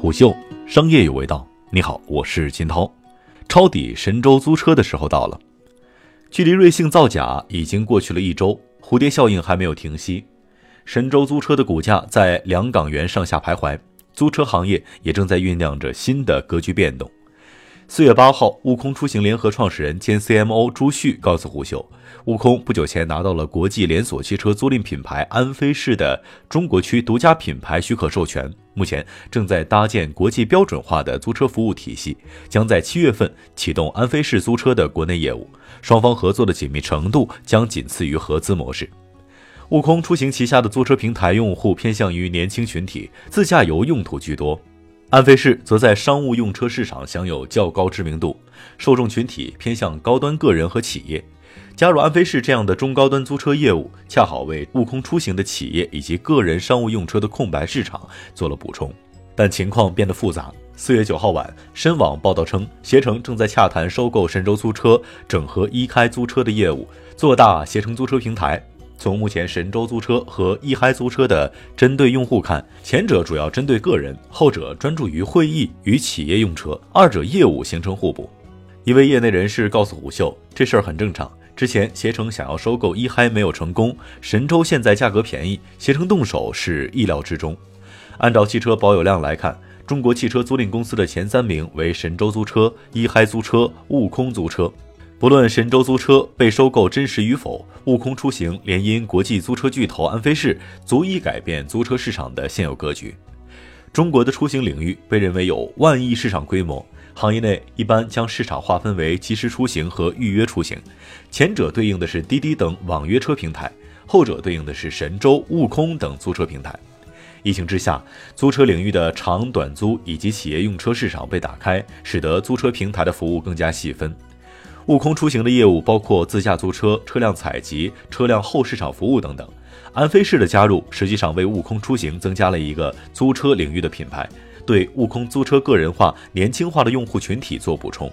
虎嗅商业有味道，你好，我是金涛。抄底神州租车的时候到了，距离瑞幸造假已经过去了一周，蝴蝶效应还没有停息。神州租车的股价在两港元上下徘徊，租车行业也正在酝酿着新的格局变动。四月八号，悟空出行联合创始人兼 CMO 朱旭告诉胡秀，悟空不久前拿到了国际连锁汽车租赁品牌安飞仕的中国区独家品牌许可授权，目前正在搭建国际标准化的租车服务体系，将在七月份启动安飞仕租车的国内业务。双方合作的紧密程度将仅次于合资模式。悟空出行旗下的租车平台用户偏向于年轻群体，自驾游用途居多。安飞士则在商务用车市场享有较高知名度，受众群体偏向高端个人和企业。加入安飞士这样的中高端租车业务，恰好为悟空出行的企业以及个人商务用车的空白市场做了补充。但情况变得复杂。四月九号晚，深网报道称，携程正在洽谈收购神州租车，整合一开租车的业务，做大携程租车平台。从目前神州租车和一嗨租车的针对用户看，前者主要针对个人，后者专注于会议与企业用车，二者业务形成互补。一位业内人士告诉虎嗅，这事儿很正常。之前携程想要收购一嗨没有成功，神州现在价格便宜，携程动手是意料之中。按照汽车保有量来看，中国汽车租赁公司的前三名为神州租车、一嗨租车、悟空租车。不论神州租车被收购真实与否，悟空出行联姻国际租车巨头安飞士，足以改变租车市场的现有格局。中国的出行领域被认为有万亿市场规模，行业内一般将市场划分为即时出行和预约出行，前者对应的是滴滴等网约车平台，后者对应的是神州、悟空等租车平台。疫情之下，租车领域的长短租以及企业用车市场被打开，使得租车平台的服务更加细分。悟空出行的业务包括自驾租车、车辆采集、车辆后市场服务等等。安飞仕的加入，实际上为悟空出行增加了一个租车领域的品牌，对悟空租车个人化、年轻化的用户群体做补充。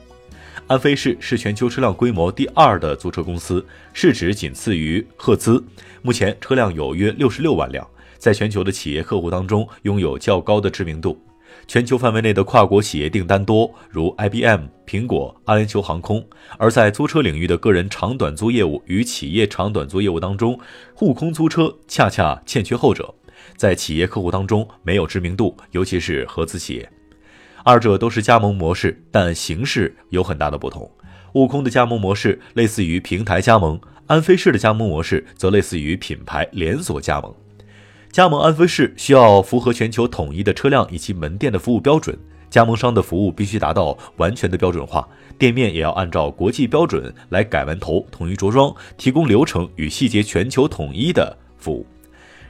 安飞仕是全球车辆规模第二的租车公司，市值仅次于赫兹，目前车辆有约六十六万辆，在全球的企业客户当中拥有较高的知名度。全球范围内的跨国企业订单多，如 IBM、苹果、阿联酋航空；而在租车领域的个人长短租业务与企业长短租业务当中，悟空租车恰恰欠缺后者，在企业客户当中没有知名度，尤其是合资企业。二者都是加盟模式，但形式有很大的不同。悟空的加盟模式类似于平台加盟，安飞士的加盟模式则类似于品牌连锁加盟。加盟安飞仕需要符合全球统一的车辆以及门店的服务标准，加盟商的服务必须达到完全的标准化，店面也要按照国际标准来改完头、统一着装，提供流程与细节全球统一的服务。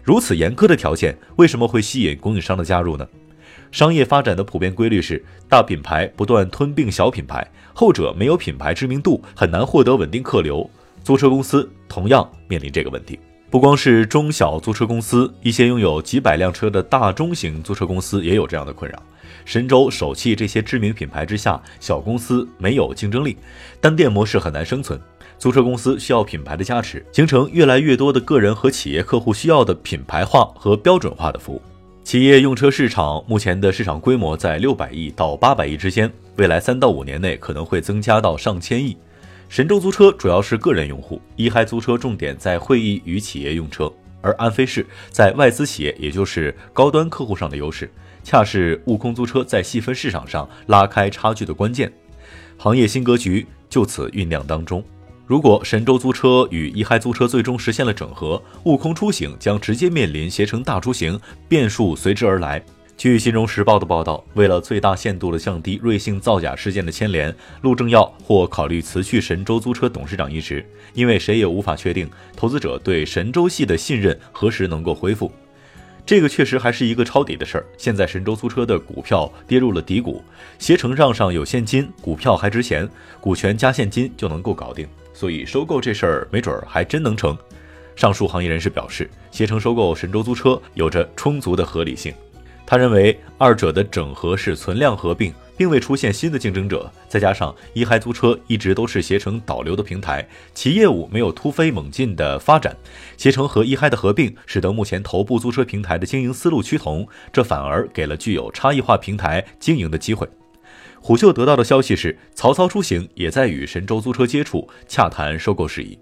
如此严苛的条件，为什么会吸引供应商的加入呢？商业发展的普遍规律是，大品牌不断吞并小品牌，后者没有品牌知名度，很难获得稳定客流。租车公司同样面临这个问题。不光是中小租车公司，一些拥有几百辆车的大中型租车公司也有这样的困扰。神州、首汽这些知名品牌之下，小公司没有竞争力，单店模式很难生存。租车公司需要品牌的加持，形成越来越多的个人和企业客户需要的品牌化和标准化的服务。企业用车市场目前的市场规模在六百亿到八百亿之间，未来三到五年内可能会增加到上千亿。神州租车主要是个人用户，一嗨租车重点在会议与企业用车，而安飞仕在外资企业，也就是高端客户上的优势，恰是悟空租车在细分市场上拉开差距的关键。行业新格局就此酝酿当中。如果神州租车与一嗨租车最终实现了整合，悟空出行将直接面临携程大出行，变数随之而来。据《金融时报》的报道，为了最大限度地降低瑞幸造假事件的牵连，陆正耀或考虑辞去神州租车董事长一职，因为谁也无法确定投资者对神州系的信任何时能够恢复。这个确实还是一个抄底的事儿。现在神州租车的股票跌入了低谷，携程账上有现金，股票还值钱，股权加现金就能够搞定，所以收购这事儿没准儿还真能成。上述行业人士表示，携程收购神州租车有着充足的合理性。他认为，二者的整合是存量合并，并未出现新的竞争者，再加上一嗨租车一直都是携程导流的平台，其业务没有突飞猛进的发展。携程和一嗨的合并，使得目前头部租车平台的经营思路趋同，这反而给了具有差异化平台经营的机会。虎嗅得到的消息是，曹操出行也在与神州租车接触，洽谈收购事宜。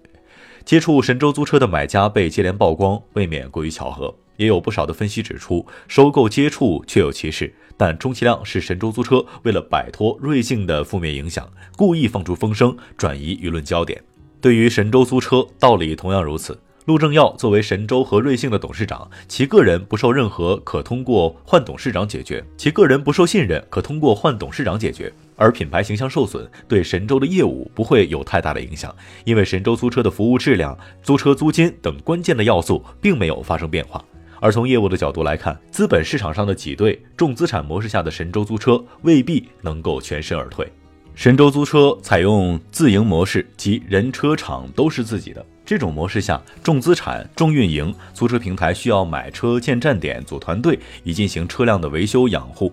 接触神州租车的买家被接连曝光，未免过于巧合。也有不少的分析指出，收购接触确有其事，但充其量是神州租车为了摆脱瑞幸的负面影响，故意放出风声，转移舆论焦点。对于神州租车，道理同样如此。陆正耀作为神州和瑞幸的董事长，其个人不受任何可通过换董事长解决，其个人不受信任可通过换董事长解决，而品牌形象受损对神州的业务不会有太大的影响，因为神州租车的服务质量、租车租金等关键的要素并没有发生变化。而从业务的角度来看，资本市场上的挤兑，重资产模式下的神州租车未必能够全身而退。神州租车采用自营模式，即人车场都是自己的。这种模式下，重资产、重运营，租车平台需要买车、建站点、组团队，以进行车辆的维修养护。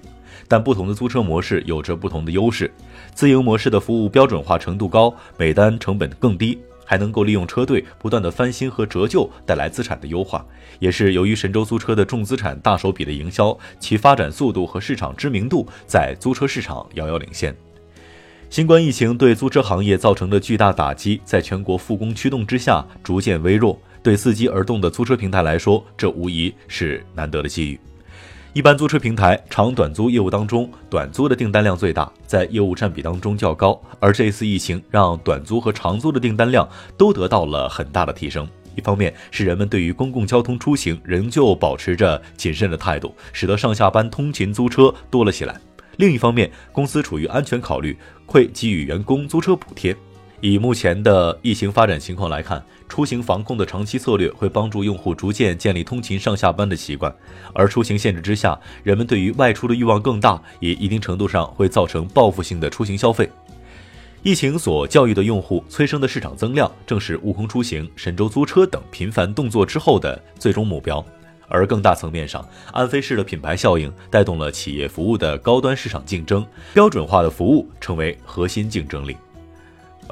但不同的租车模式有着不同的优势。自营模式的服务标准化程度高，每单成本更低。还能够利用车队不断的翻新和折旧带来资产的优化，也是由于神州租车的重资产大手笔的营销，其发展速度和市场知名度在租车市场遥遥领先。新冠疫情对租车行业造成的巨大打击，在全国复工驱动之下逐渐微弱，对伺机而动的租车平台来说，这无疑是难得的机遇。一般租车平台长短租业务当中，短租的订单量最大，在业务占比当中较高。而这次疫情让短租和长租的订单量都得到了很大的提升。一方面是人们对于公共交通出行仍旧保持着谨慎的态度，使得上下班通勤租车多了起来；另一方面，公司出于安全考虑，会给予员工租车补贴。以目前的疫情发展情况来看，出行防控的长期策略会帮助用户逐渐建立通勤上下班的习惯，而出行限制之下，人们对于外出的欲望更大，也一定程度上会造成报复性的出行消费。疫情所教育的用户催生的市场增量，正是悟空出行、神州租车等频繁动作之后的最终目标。而更大层面上，安飞式的品牌效应带动了企业服务的高端市场竞争，标准化的服务成为核心竞争力。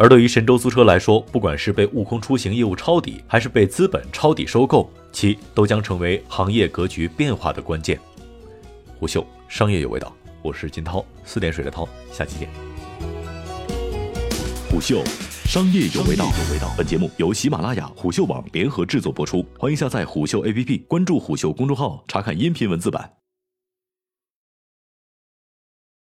而对于神州租车来说，不管是被悟空出行业务抄底，还是被资本抄底收购，其都将成为行业格局变化的关键。虎嗅商业有味道，我是金涛，四点水的涛，下期见。虎嗅商业有味道，本节目由喜马拉雅、虎嗅网联合制作播出，欢迎下载虎嗅 APP，关注虎嗅公众号，查看音频文字版。